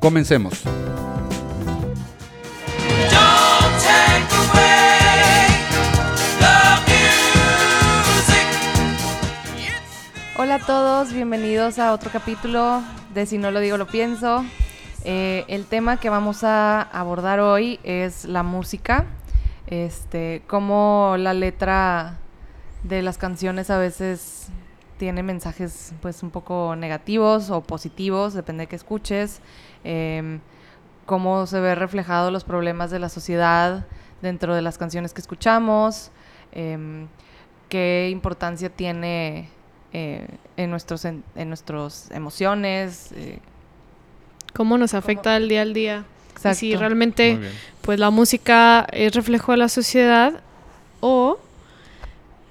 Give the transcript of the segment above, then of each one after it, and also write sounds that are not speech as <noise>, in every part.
Comencemos. Hola a todos, bienvenidos a otro capítulo de Si no lo digo, lo pienso. Eh, el tema que vamos a abordar hoy es la música. Este, cómo la letra de las canciones a veces tiene mensajes pues un poco negativos o positivos, depende de que escuches. Em, cómo se ve reflejado los problemas de la sociedad dentro de las canciones que escuchamos. em, qué importancia tiene eh, en nuestros en, en nuestras emociones. eh, ¿Cómo nos afecta el día al día? Y si exacto. realmente pues la música es reflejo de la sociedad o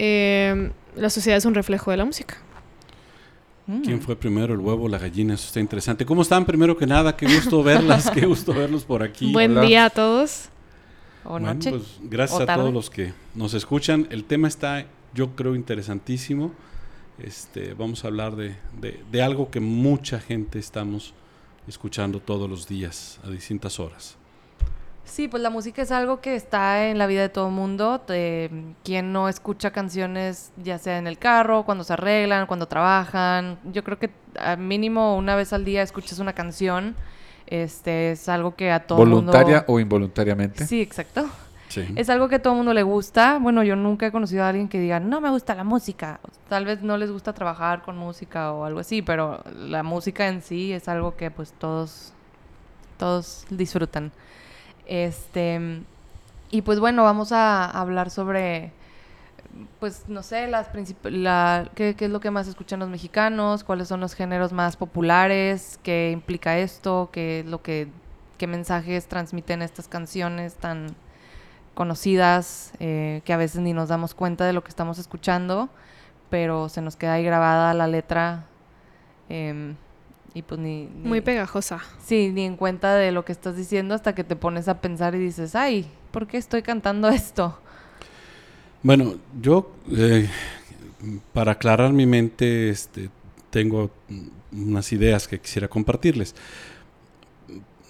eh, la sociedad es un reflejo de la música. Mm. ¿Quién fue primero, el huevo o la gallina? Eso está interesante. ¿Cómo están? Primero que nada, qué gusto <laughs> verlas, qué gusto verlos por aquí. Buen hola. día a todos. O Bueno, noche. pues gracias o a todos los que nos escuchan. El tema está, yo creo, interesantísimo. Este, vamos a hablar de, de- de algo que mucha gente estamos escuchando todos los días a distintas horas. Sí, pues la música es algo que está en la vida de todo el mundo. Quien no escucha canciones, ya sea en el carro, cuando se arreglan, cuando trabajan. Yo creo que al mínimo una vez al día escuchas una canción. Este es algo que a todo el mundo. Voluntaria o involuntariamente. Sí, exacto. Sí. Es algo que a todo el mundo le gusta. Bueno, yo nunca he conocido a alguien que diga, no me gusta la música. Tal vez no les gusta trabajar con música o algo así, pero la música en sí es algo que pues todos, todos disfrutan. Este, y pues bueno, vamos a hablar sobre, pues no sé, las la, qué, qué es lo que más escuchan los mexicanos, cuáles son los géneros más populares, qué implica esto, qué es lo que, qué mensajes transmiten estas canciones tan conocidas, eh, que a veces ni nos damos cuenta de lo que estamos escuchando, pero se nos queda ahí grabada la letra em, y pues ni, ni- Muy pegajosa. Sí, ni en cuenta de lo que estás diciendo hasta que te pones a pensar y dices, ay, ¿por qué estoy cantando esto? Bueno, yo, eh, para aclarar mi mente, este, tengo unas ideas que quisiera compartirles.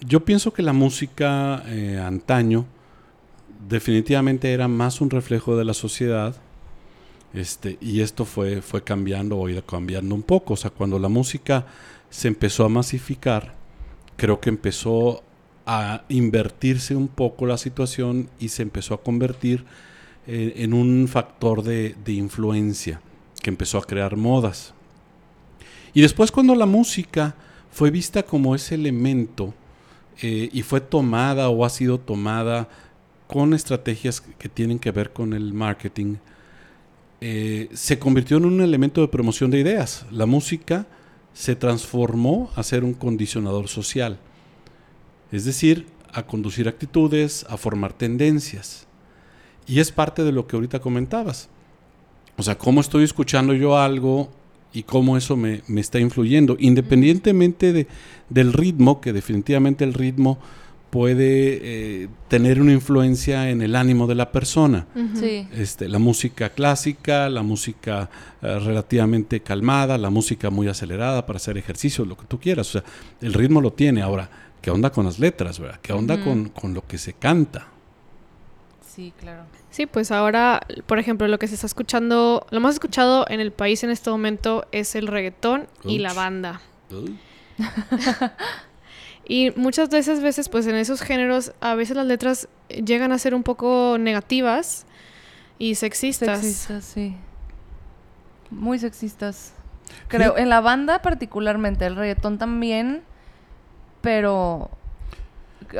Yo pienso que la música eh, antaño definitivamente era más un reflejo de la sociedad, este, y esto fue, fue cambiando o cambiando un poco. O sea, cuando la música se empezó a masificar, creo que empezó a invertirse un poco la situación y se empezó a convertir eh, en un factor de, de influencia que empezó a crear modas. Y después cuando la música fue vista como ese elemento eh, y fue tomada o ha sido tomada con estrategias que tienen que ver con el marketing, eh, se convirtió en un elemento de promoción de ideas. La música se transformó a ser un condicionador social, es decir, a conducir actitudes, a formar tendencias. Y es parte de lo que ahorita comentabas. O sea, cómo estoy escuchando yo algo y cómo eso me, me está influyendo, independientemente de, del ritmo, que definitivamente el ritmo puede eh, tener una influencia en el ánimo de la persona. Sí. Este, la música clásica, la música eh, relativamente calmada, la música muy acelerada para hacer ejercicio, lo que tú quieras. O sea, el ritmo lo tiene. Ahora, ¿qué onda con las letras? ¿verdad? ¿Qué onda con, con lo que se canta? Sí, claro. Sí, pues ahora, por ejemplo, lo que se está escuchando, lo más escuchado en el país en este momento es el reggaetón y la banda. <laughs> Y muchas de esas veces, pues en esos géneros, a veces las letras llegan a ser un poco negativas y sexistas. Sexistas, sí. Muy sexistas. Creo, en la banda particularmente, el reggaetón también, pero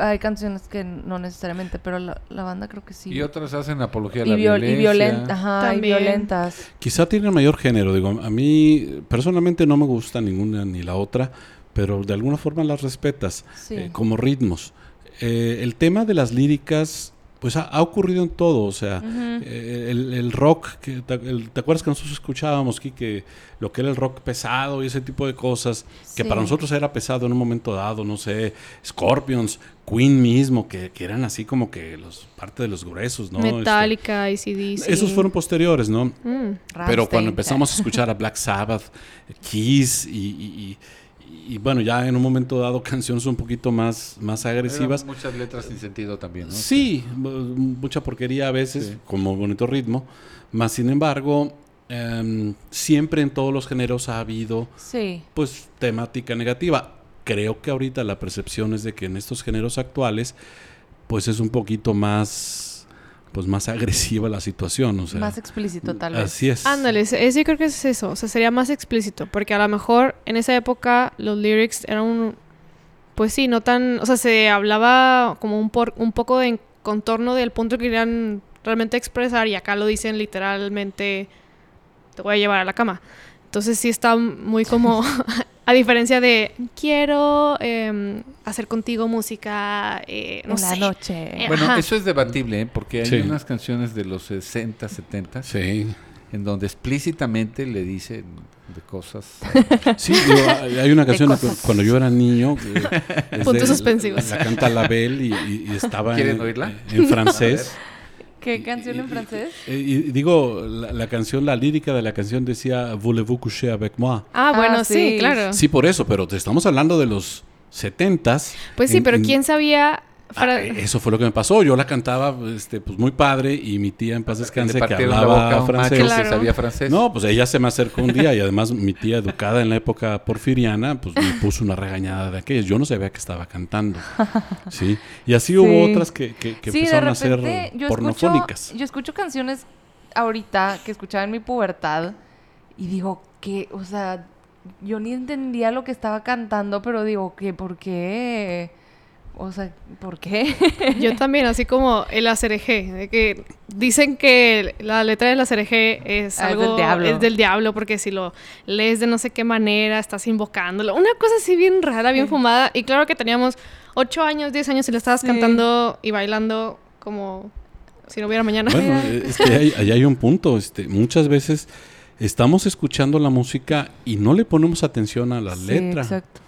hay canciones que no necesariamente, pero la, la banda creo que sí. Y otras hacen apología a y, la y violencia. violenta, ajá, y violentas. Quizá tiene mayor género, digo, a mí personalmente no me gusta ninguna ni la otra, pero de alguna forma las respetas Sí. eh, como ritmos. Eh, el tema de las líricas, pues ha, ha ocurrido en todo, o sea, eh, el, el rock, que, te, el- ¿te acuerdas que nosotros escuchábamos, que lo que era el rock pesado y ese tipo de cosas, que Sí. para nosotros era pesado en un momento dado, no sé, Scorpions, Queen mismo, que, que eran así como que los parte de los gruesos, ¿no? Este, Metallica, ACDC. esos fueron posteriores, ¿no? Mm. Pero cuando empezamos a <laughs> escuchar a Black Sabbath, Kiss y, y- y- y, bueno, ya en un momento dado <laughs> canciones un poquito más, más agresivas. Muchas letras sin sentido también, ¿no? Sí, mu- mucha porquería a veces, Sí. con muy bonito ritmo. Más sin embargo, em, siempre en todos los géneros ha habido Sí. pues temática negativa. Creo que ahorita la percepción es de que en estos géneros actuales pues es un poquito más pues más agresiva la situación, o sea, Más explícito, tal vez. así es. Ándale, yo creo que es eso, o sea, sería más explícito, porque a lo mejor en esa época los lyrics eran un, pues sí, no tan, o sea, se hablaba como un, por, un poco de contorno del punto que querían realmente expresar y acá lo dicen literalmente, te voy a llevar a la cama. Entonces sí está muy como, <laughs> a diferencia de, quiero em, hacer contigo música, eh, no en la sé. noche. Eh, Bueno, Ajá. eso es debatible, ¿eh? porque hay Sí. unas canciones de los 60, 70, Sí. en donde explícitamente le dicen de cosas. <laughs> Sí, digo, hay una canción cuando yo era niño. eh, <laughs> Puntos suspensivos. La canta Label y, y- y estaba ¿Quieren en, oírla? en francés. <laughs> ¿Qué canción en francés? Eh, y digo, la, la canción, la lírica de la canción decía Voulez-vous coucher avec moi? Ah, bueno, Ah, sí, sí. claro. Sí, por eso, pero te estamos hablando de los 70s. Pues sí, En- pero en- ¿quién sabía? Ah, eso fue lo que me pasó. Yo la cantaba este, pues muy padre y mi tía en paz descanse que hablaba boca francés. macho Claro. que sabía francés. No, pues ella se me acercó un día y además mi tía educada en la época porfiriana, pues me puso una regañada de aquellas. Yo no sabía que estaba cantando. Sí. Y así hubo otras que, que, que sí, de empezaron a ser yo pornofónicas. escucho, yo escucho canciones ahorita que escuchaba en mi pubertad y digo que, o sea, yo ni entendía lo que estaba cantando, pero digo que, ¿por qué? O sea, ¿por qué? Yo también, así como el ACRG, de que dicen que la letra del ACRG es Ah, es algo del diablo. es del diablo porque si lo lees de no sé qué manera estás invocándolo, una cosa así bien rara, bien Sí. fumada y claro que teníamos 8 años, 10 años y lo estabas Sí. cantando y bailando como si no hubiera mañana. Bueno, eh, es que ahí, ahí hay un punto. Este, muchas veces estamos escuchando la música y no le ponemos atención a la Sí, letra. exacto.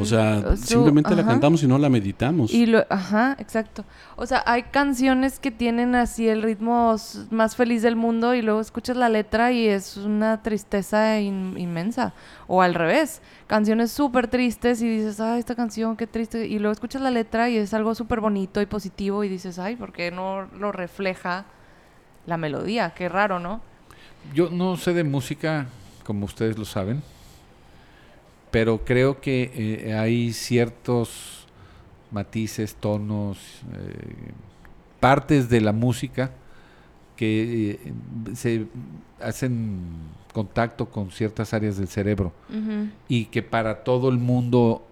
O sea, Su- simplemente la cantamos y no la meditamos. Y lo, ajá, exacto. O sea, hay canciones que tienen así el ritmo más feliz del mundo y luego escuchas la letra y es una tristeza in- inmensa. O al revés, canciones súper tristes y dices, ay, esta canción, qué triste. Y luego escuchas la letra y es algo súper bonito y positivo y dices, ay, ¿por qué no lo refleja la melodía? Qué raro, ¿no? Yo no sé de música, como ustedes lo saben, pero creo que eh, hay ciertos matices, tonos, eh, partes de la música que eh, se hacen contacto con ciertas áreas del cerebro y que para todo el mundo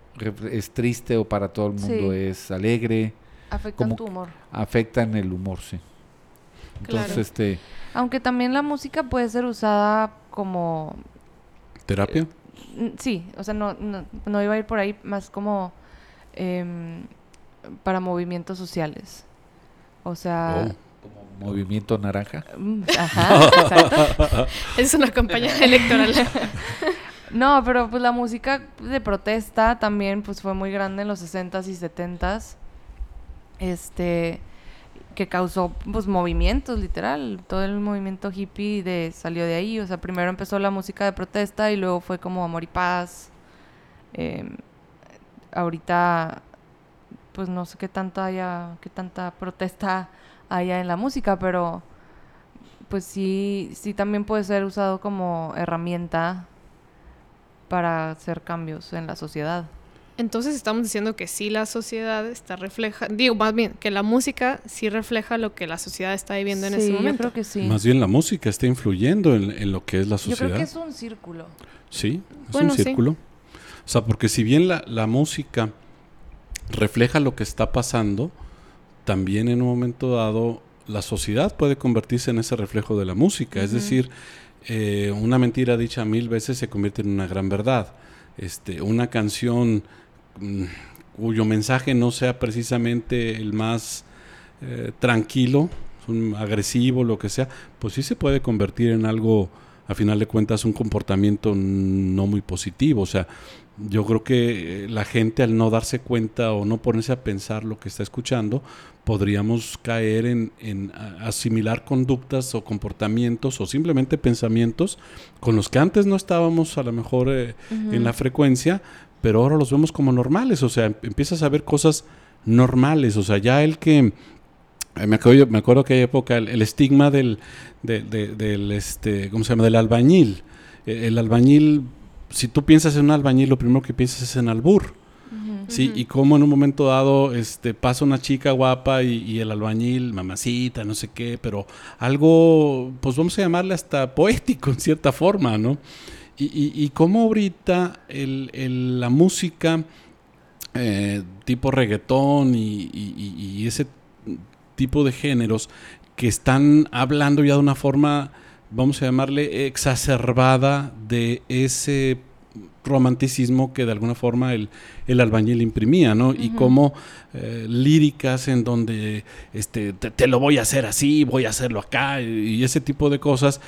es triste o para todo el mundo Sí. es alegre, Afectan Como- tu humor. afectan el humor, sí. Entonces, Claro. este, Aunque también la música puede ser usada como ¿Terapia? Sí, o sea, no, no, no iba a ir por ahí, más como em, para movimientos sociales. O sea, Oh. como movimiento naranja. mm, <laughs> ajá, exacto. Es una campaña electoral. <laughs> No, pero pues la música de protesta también pues fue muy grande en los 60s y 70s. Este que causó pues movimientos literal, todo el movimiento hippie de salió de ahí, o sea, primero empezó la música de protesta y luego fue como amor y paz. Em, ahorita pues no sé qué tanta haya, qué tanta protesta haya en la música, pero pues sí, sí también puede ser usado como herramienta para hacer cambios en la sociedad. Entonces estamos diciendo que sí la sociedad está refleja, digo más bien que la música sí refleja lo que la sociedad está viviendo en ese yo momento. creo que sí. Más bien la música está influyendo en, en lo que es la yo sociedad. creo que es un círculo. Sí, es Bueno, un sí. círculo. O sea, porque si bien la, la música refleja lo que está pasando, también en un momento dado la sociedad puede convertirse en ese reflejo de la música. Es decir, eh, una mentira dicha mil veces se convierte en una gran verdad. este, una canción cuyo mensaje no sea precisamente el más eh, tranquilo, un agresivo, lo que sea, pues sí se puede convertir en algo, a final de cuentas, un comportamiento no muy positivo. O sea, yo creo que eh, la gente al no darse cuenta o no ponerse a pensar lo que está escuchando, podríamos caer en, asimilar conductas o comportamientos o simplemente pensamientos con los que antes no estábamos a lo mejor eh, en la frecuencia, pero ahora los vemos como normales. O sea, em- empiezas a ver cosas normales. O sea, ya el que eh, me acuerdo, me acuerdo que hay época el, el estigma del, de- de- del este, ¿cómo se llama? Del albañil. Eh, El albañil, si tú piensas en un albañil, lo primero que piensas es en albur. Sí, y como en un momento dado este, pasa una chica guapa y, y el albañil, mamacita, no sé qué, pero algo, pues vamos a llamarle hasta poético en cierta forma, ¿no? Y, y, cómo ahorita el, el- la música eh, tipo reggaetón y- y ese tipo de géneros que están hablando ya de una forma, vamos a llamarle, exacerbada de ese romanticismo que de alguna forma el, el albañil imprimía, ¿no? Y como eh, líricas en donde este, te, te lo voy a hacer así, voy a hacerlo acá, y, ese tipo de cosas,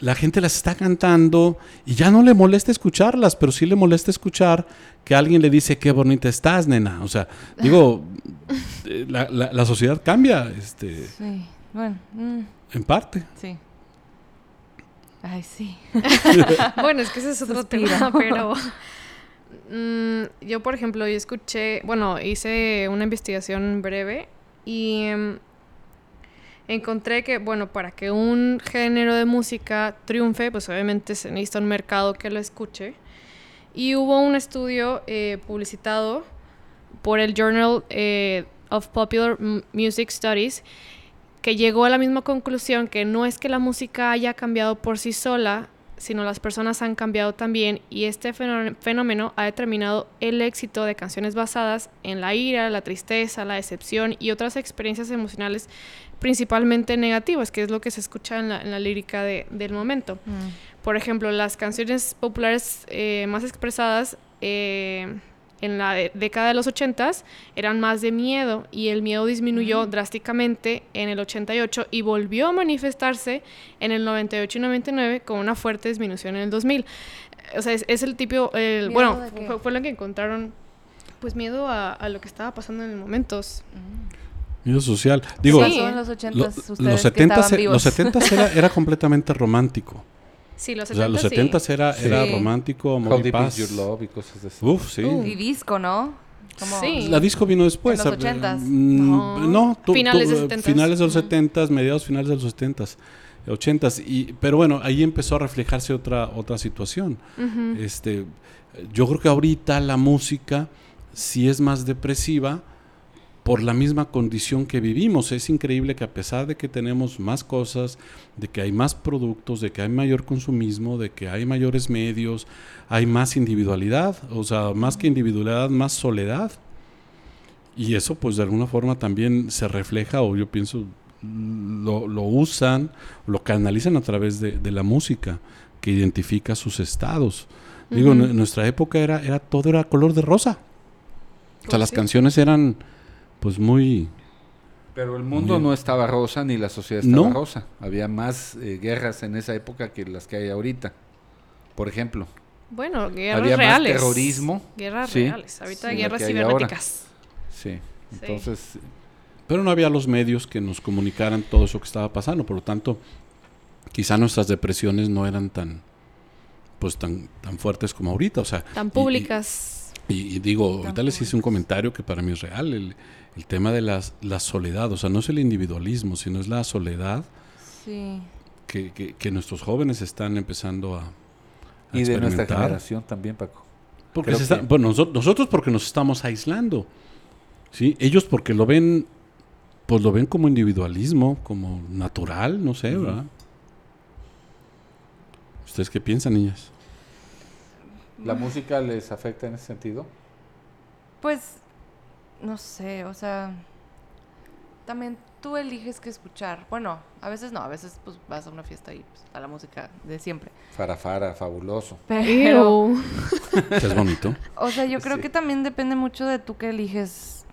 la gente las está cantando y ya no le molesta escucharlas, pero sí le molesta escuchar que alguien le dice qué bonita estás, nena. O sea, digo, <laughs> eh, la, la- la sociedad cambia, este, Sí, bueno, mm, en parte. sí. Ay, sí. <laughs> Bueno, es que ese es otro tema, pero mm, yo, por ejemplo, yo escuché, bueno, hice una investigación breve y em, encontré que, bueno, para que un género de música triunfe, pues obviamente se necesita un mercado que lo escuche. Y hubo un estudio eh, publicitado por el Journal eh, of Popular Music Studies que llegó a la misma conclusión que no es que la música haya cambiado por sí sola, sino las personas han cambiado también y este fenó- fenómeno ha determinado el éxito de canciones basadas en la ira, la tristeza, la decepción y otras experiencias emocionales principalmente negativas, que es lo que se escucha en la, en la lírica de- del momento. Mm. Por ejemplo, las canciones populares eh, más expresadas eh, en la de- década de los 80s eran más de miedo y el miedo disminuyó drásticamente en el 88 y volvió a manifestarse en el 98 y 99 con una fuerte disminución en el 2000. Eh, O sea, es, es el tipo, el, ¿Miedo bueno, fue, fue lo que encontraron, pues miedo a, a lo que estaba pasando en el momento. Miedo social. Digo, Sí. En los lo- ochentas ustedes los que 70 estaban vivos. los 70 era, era <laughs> completamente romántico. Sí, los O sea, 70 los sí. 70 era, era Sí. romántico, amor How y Deep paz. Is Your Love y cosas así. Uf, sí. Uh. Y disco, ¿no? Como- Sí. La disco vino después. En los eh, 80s. mm, No. No, tú- Finales tú, de 70s. Finales de los Ujú. 70s, mediados finales de los 70s, 80s. Y, pero bueno, ahí empezó a reflejarse otra, otra situación. Ujú. Este, yo creo que ahorita la música sí es más depresiva por la misma condición que vivimos. Es increíble que a pesar de que tenemos más cosas, de que hay más productos, de que hay mayor consumismo, de que hay mayores medios, hay más individualidad, o sea, más que individualidad, más soledad. Y eso pues de alguna forma también se refleja, o yo pienso, lo, lo usan, lo canalizan a través de, de la música, que identifica sus estados. Digo, en nuestra época era, era todo era color de rosa. O sea, Pues las sí. canciones eran pues muy... Pero el mundo no estaba rosa ni la sociedad estaba No. rosa. Había más eh, guerras en esa época que las que hay ahorita. Por ejemplo, Bueno, guerras Había más reales. terrorismo. Guerras Sí. reales. Ahorita Sí, guerras cibernéticas. sí. Entonces, Pero no había los medios que nos comunicaran todo eso que estaba pasando. Por lo tanto, quizá nuestras depresiones no eran tan pues tan, tan fuertes como ahorita. O sea, Tan y- públicas. Y, y digo, Tan ahorita les hice un comentario que para mí es real, el, el tema de las, la soledad, o sea, no es el individualismo, sino es la soledad Sí. que, que- que nuestros jóvenes están empezando a, a y de nuestra experimentar. generación también, Paco. Porque está- bueno, nosotros, nosotros porque nos estamos aislando, ¿sí? Ellos porque lo ven, pues lo ven como individualismo, como natural, no sé. ¿verdad? ¿Ustedes qué piensan, niñas? ¿La música les afecta en ese sentido? Pues, no sé, o sea, también tú eliges qué escuchar. Bueno, a veces no, a veces pues vas a una fiesta y pues, a la música de siempre. Farafara, fabuloso. Pero. <laughs> Es bonito. o sea, yo creo Sí. que también depende mucho de tú qué eliges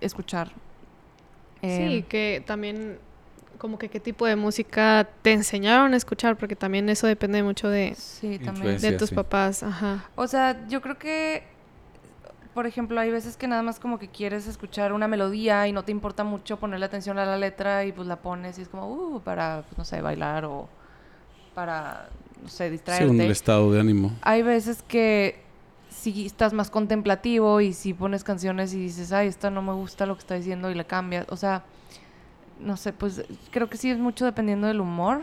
escuchar. Sí, Em, que también como que qué tipo de música te enseñaron a escuchar, porque también eso depende mucho de, Sí, también. Influencia. de tus sí. papás. Ajá. O sea, yo creo que, por ejemplo, hay veces que nada más como que quieres escuchar una melodía y no te importa mucho ponerle atención a la letra y pues la pones y es como, uh, para, pues, no sé, bailar o para, no sé, distraerte. Según el estado de ánimo. Hay veces que si estás más contemplativo y si pones canciones y dices, ay, esta no me gusta lo que está diciendo y la cambias. O sea, no sé, pues creo que sí es mucho dependiendo del humor.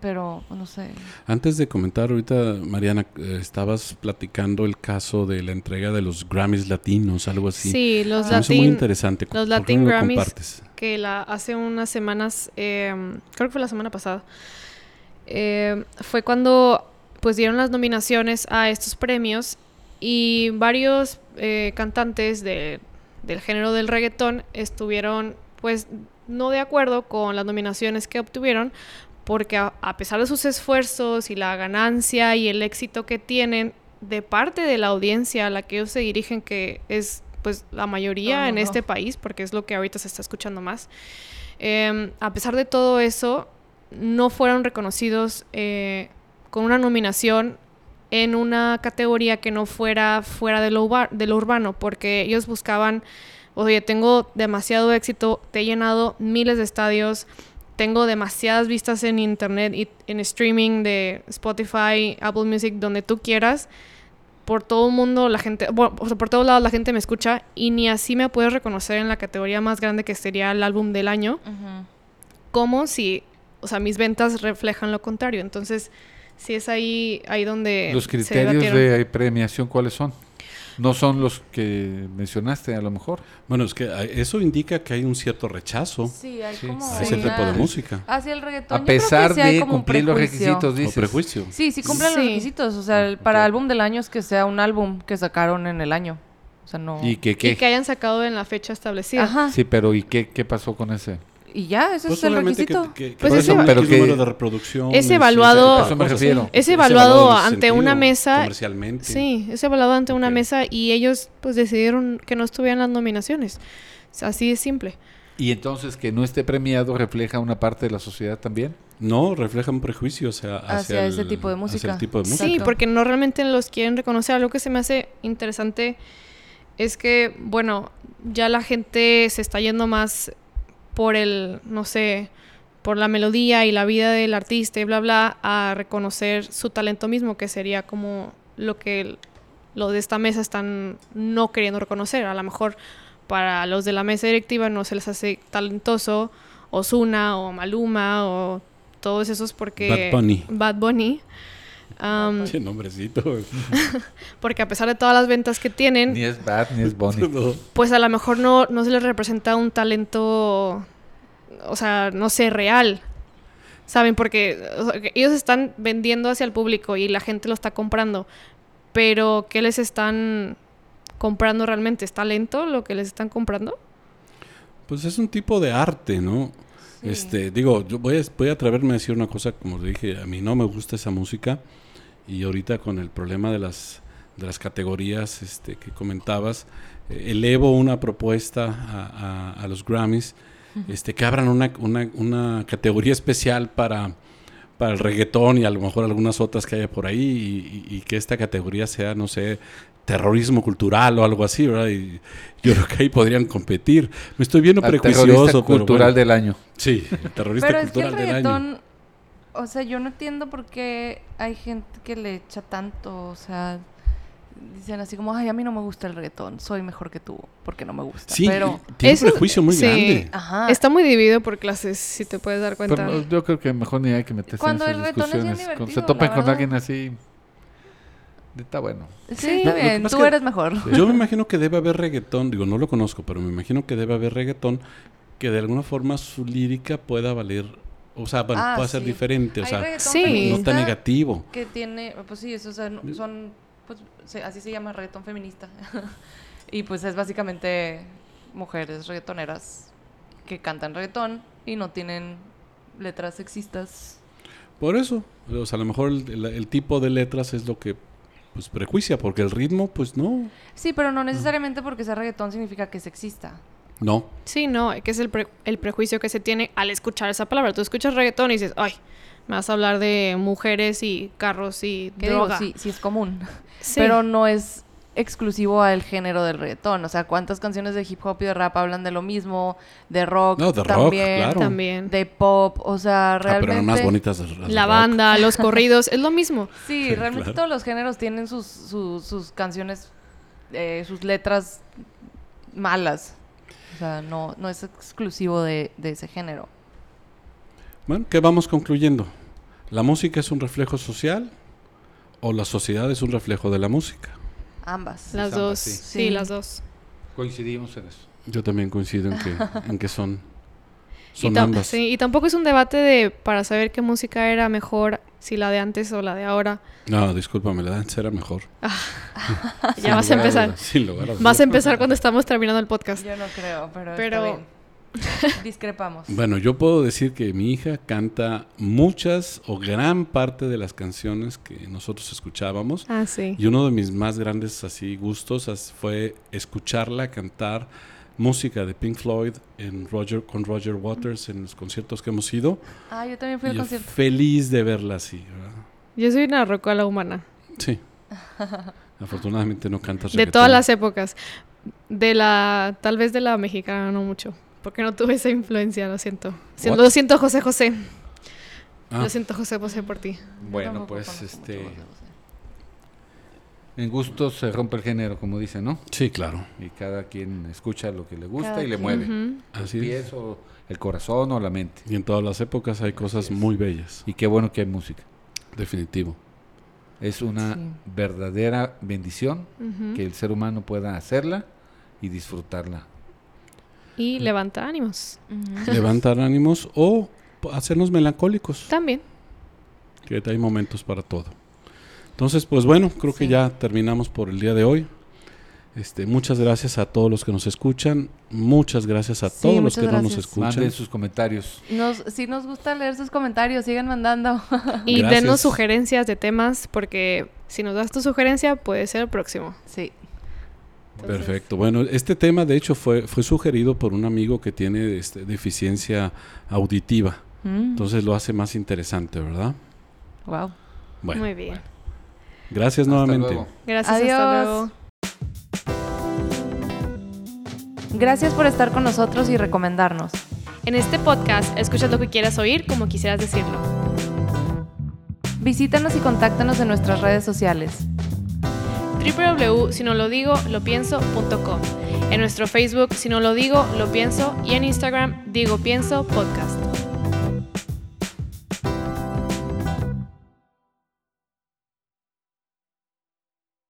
Pero, no sé. Antes de comentar, ahorita, Mariana, eh, estabas platicando el caso de la entrega de los Grammys latinos, algo así. Sí, los Se me hizo muy interesante. los ¿Por qué Latin Grammys compartes? que la hace unas semanas, eh, creo que fue la semana pasada, eh, fue cuando pues dieron las nominaciones a estos premios y varios eh, cantantes de- del género del reggaetón estuvieron pues no de acuerdo con las nominaciones que obtuvieron porque a, a pesar de sus esfuerzos y la ganancia y el éxito que tienen de parte de la audiencia a la que ellos se dirigen que es pues la mayoría No, no, en no. este país porque es lo que ahorita se está escuchando más Em, a pesar de todo eso no fueron reconocidos eh, con una nominación en una categoría que no fuera fuera de lo, de lo urbano, porque ellos buscaban, oye, tengo demasiado éxito, te he llenado miles de estadios, tengo demasiadas vistas en internet y en streaming de Spotify, Apple Music, donde tú quieras. Por todo el mundo, la gente, bueno, o sea, por todos lados la gente me escucha y ni así me puedes reconocer en la categoría más grande que sería el álbum del año como si, o sea, mis ventas reflejan lo contrario. Entonces, sí es ahí, ahí donde Los criterios de premiación, ¿cuáles son? No son los que mencionaste, a lo mejor. Bueno, es que eso indica que hay un cierto rechazo Sí, hay Sí. como a ese una- tipo de música Hacia el reggaetón. A yo creo que pesar sí de cumplir los requisitos, o dices. prejuicio. Sí, sí cumplen Sí. los requisitos. O sea, el- para ok. álbum del año es que sea un álbum que sacaron en el año. O sea, no... ¿Y que Y qué? que hayan sacado en la fecha establecida. Ajá. Sí, pero ¿y qué, qué pasó con ese? Y ya, ese Pues es el que- requisito. que- que Pues por ese eso va- pero que- número de reproducción. Es evaluado- sí. refiero. Es evaluado ese ante una mesa- Comercialmente. Sí, es evaluado ante una mesa y ellos pues decidieron que no estuvieran las nominaciones. O sea, así de simple. Y entonces que no esté premiado refleja una parte de la sociedad también. No, refleja un prejuicio hacia, hacia, Hacia ese el- tipo de hacia música. el tipo de música. Sí, porque no realmente los quieren reconocer. Algo que se me hace interesante es que, bueno, ya la gente se está yendo más por el, no sé, por la melodía y la vida del artista y bla, bla, a reconocer su talento mismo, que sería como lo que los de esta mesa están no queriendo reconocer. A lo mejor para los de la mesa directiva no se les hace talentoso Osuna o Maluma o todos esos porque... Bad Bunny. Bad Bunny. Am, Qué nombrecito. <laughs> porque a pesar de todas las ventas que tienen, Ni es Bad ni es <laughs> Bonnie. No. pues a lo mejor no, no se les representa un talento, o sea, no sé, real. ¿Saben? Porque o sea, que ellos están vendiendo hacia el público y la gente lo está comprando. Pero, ¿qué les están comprando realmente? ¿Es talento lo que les están comprando? Pues es un tipo de arte, ¿no? Sí. Este, digo, yo voy a, voy a atreverme a decir una cosa, como dije, a mí no me gusta esa música y ahorita con el problema de las, de las categorías este, que comentabas, eh, elevo una propuesta a, a- a los Grammys, este, que abran una, una, una categoría especial para, para el reggaetón y a lo mejor algunas otras que haya por ahí y, y- y que esta categoría sea, no sé, terrorismo cultural o algo así, ¿verdad? Y yo creo que ahí podrían competir. Me estoy viendo prejuicioso. terrorista pero cultural bueno. del año. Sí, el terrorista Pero es que el cultural del año. O sea, yo no entiendo por qué hay gente que le echa tanto, o sea, dicen así como, ay, a mí no me gusta el reggaetón, soy mejor que tú, porque no me gusta. Sí, pero, tiene un prejuicio muy sí. grande. ajá. Está muy dividido por clases, si te puedes dar cuenta. Pero yo creo que mejor ni hay que meterse Cuando en esas reggaetón es discusiones. Cuando se la con verdad. alguien así, está bueno. Sí, No, bien, tú es que- eres mejor. Yo me imagino que debe haber reggaetón, digo, no lo conozco, pero me imagino que debe haber reggaetón que de alguna forma su lírica pueda valer, o sea, bueno, Ah, ser diferente, o Hay sea, Sí. no tan negativo. Que tiene, pues sí, eso, o sea, son, pues se- así se llama reggaetón feminista. <laughs> y pues es básicamente mujeres reggaetoneras que cantan reggaetón y no tienen letras sexistas. Por eso, o sea, a lo mejor el, el- el tipo de letras es lo que pues prejuicia, porque el ritmo, pues no, Sí, pero no necesariamente porque sea reggaetón significa que es sexista. No. Sí, no, que es el, pre- el prejuicio que se tiene al escuchar esa palabra. Tú escuchas reggaetón y dices, ay, me vas a hablar de mujeres y carros y Que digo, droga. sí, sí es común. <laughs> Sí. Pero no es exclusivo al género del reggaetón. O sea, ¿cuántas canciones de hip hop y de rap hablan de lo mismo? De rock No, de rock, también. claro. También. De pop. O sea, Ah, realmente... pero eran más bonitas La rock. banda, <laughs> los corridos, es lo mismo. Sí, Sí, realmente claro. todos los géneros tienen sus, sus, sus canciones, eh, sus letras malas. O sea, no, no es exclusivo de, de ese género. Bueno, ¿qué vamos concluyendo? ¿La música es un reflejo social o la sociedad es un reflejo de la música? Ambas. Las ambas, dos. sí. Sí. Sí. las dos. Coincidimos en eso. Yo también coincido en que, <laughs> en que son, Y, son tam- ambas. sí, y tampoco es un debate de para saber qué música era mejor, si la de antes o la de ahora. No, discúlpame, la danza era mejor. <laughs> Ya vas a empezar. Sin lugar a dudas. Vas a empezar cuando estamos terminando el podcast. Yo no creo, pero, Pero- está bien. <laughs> Discrepamos. Bueno, yo puedo decir que mi hija canta muchas o gran parte de las canciones que nosotros escuchábamos. Ah, sí. Y uno de mis más grandes así gustos fue escucharla cantar música de Pink Floyd en Roger con Roger Waters en los conciertos que hemos ido. Ah, yo también fui al concierto. feliz de verla así, ¿verdad? Yo soy una rocola humana. Sí. <laughs> Afortunadamente no cantas De reggaetón. todas las épocas. De la, tal vez de la mexicana, no mucho. Porque no tuve esa influencia, lo siento. Si- What? Lo siento, José José. Ah, Lo siento, José José, por ti. Bueno, pues este, mucho José José. En gustos se rompe el género, como dicen, ¿no? sí, claro. Y cada quien escucha lo que le gusta Cada y le quien. mueve. Ujú. Así El es. pie o el corazón o la mente. Y en todas las épocas hay cosas muy bellas. Y qué bueno que hay música. Definitivo. Es una Sí. verdadera bendición Ujú. que el ser humano pueda hacerla y disfrutarla. Y levanta ánimos. Ujú. Levantar ánimos o hacernos melancólicos. También. que hay momentos para todo. Entonces, pues bueno, creo que ya terminamos por el día de hoy. Este, muchas gracias a todos los que nos escuchan, muchas gracias a Sí, todos los que no nos escuchan. Manden sus comentarios. Nos, sí nos gusta leer sus comentarios, sigan mandando. <laughs> Y Gracias. denos sugerencias de temas, porque si nos das tu sugerencia, puede ser el próximo. sí. Entonces- Perfecto. Bueno, este tema de hecho fue, fue sugerido por un amigo que tiene este, deficiencia auditiva. Mm, Entonces lo hace más interesante, ¿verdad? wow. Bueno, Muy bien. Gracias Hasta nuevamente. luego. Gracias, hasta Adiós. luego. Gracias por estar con nosotros y recomendarnos. En este podcast, escuchas lo que quieras oír como quisieras decirlo. Visítanos y contáctanos en nuestras redes sociales. www.sinolodigo.lopienso.com En nuestro Facebook, Si No Lo Digo, Lo Pienso y en Instagram, Digo Pienso Podcast.